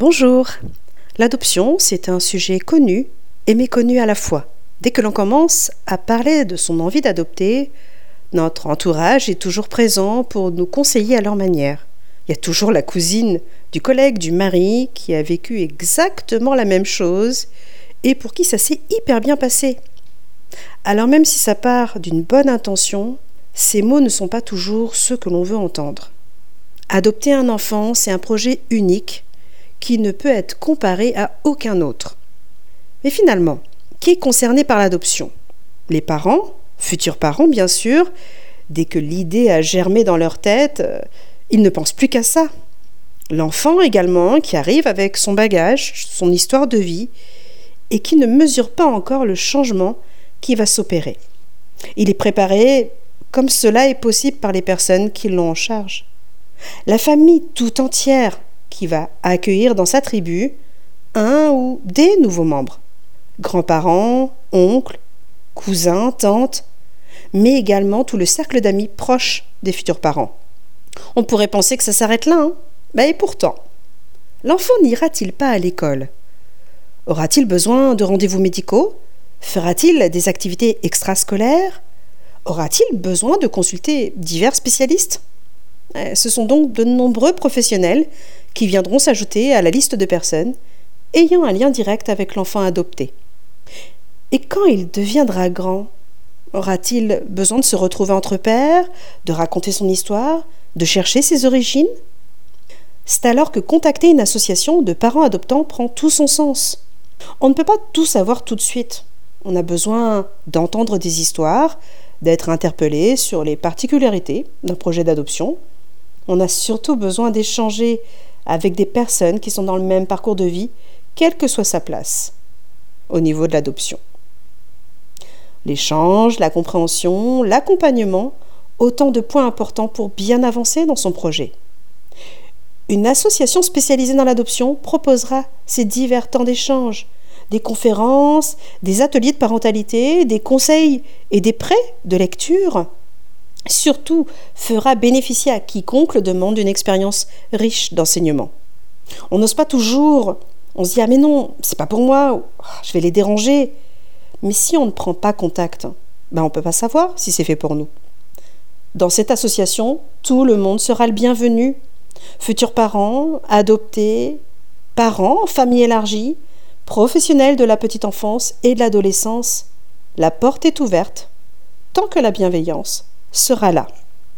Bonjour. L'adoption, c'est un sujet connu et méconnu à la fois. Dès que l'on commence à parler de son envie d'adopter, notre entourage est toujours présent pour nous conseiller à leur manière. Il y a toujours la cousine du collègue du mari qui a vécu exactement la même chose et pour qui ça s'est hyper bien passé. Alors même si ça part d'une bonne intention, ces mots ne sont pas toujours ceux que l'on veut entendre. Adopter un enfant, c'est un projet unique qui ne peut être comparé à aucun autre. Mais finalement, qui est concerné par l'adoption? Les parents, futurs parents bien sûr, dès que l'idée a germé dans leur tête, euh, ils ne pensent plus qu'à ça. L'enfant également, qui arrive avec son bagage, son histoire de vie, et qui ne mesure pas encore le changement qui va s'opérer. Il est préparé comme cela est possible par les personnes qui l'ont en charge. La famille tout entière qui va accueillir dans sa tribu un ou des nouveaux membres. Grands-parents, oncles, cousins, tantes, mais également tout le cercle d'amis proches des futurs parents. On pourrait penser que ça s'arrête là, hein ben et pourtant. L'enfant n'ira-t-il pas à l'école? Aura-t-il besoin de rendez-vous médicaux? Fera-t-il des activités extrascolaires? Aura-t-il besoin de consulter divers spécialistes? Ce sont donc de nombreux professionnels qui viendront s'ajouter à la liste de personnes ayant un lien direct avec l'enfant adopté. Et quand il deviendra grand, aura-t-il besoin de se retrouver entre pairs, de raconter son histoire, de chercher ses origines? C'est alors que contacter une association de parents adoptants prend tout son sens. On ne peut pas tout savoir tout de suite. On a besoin d'entendre des histoires, d'être interpellé sur les particularités d'un projet d'adoption. On a surtout besoin d'échanger avec des personnes qui sont dans le même parcours de vie, quelle que soit sa place au niveau de l'adoption. L'échange, la compréhension, l'accompagnement, autant de points importants pour bien avancer dans son projet. Une association spécialisée dans l'adoption proposera ces divers temps d'échange, des conférences, des ateliers de parentalité, des conseils et des prêts de lecture. Surtout, fera bénéficier à quiconque le demande d'une expérience riche d'enseignement. On n'ose pas toujours, on se dit ah mais non, c'est pas pour moi, je vais les déranger. Mais si on ne prend pas contact, ben on peut pas savoir si c'est fait pour nous. Dans cette association, tout le monde sera le bienvenu. Futurs parents, adoptés, parents, famille élargie, professionnels de la petite enfance et de l'adolescence, la porte est ouverte tant que la bienveillance sera là.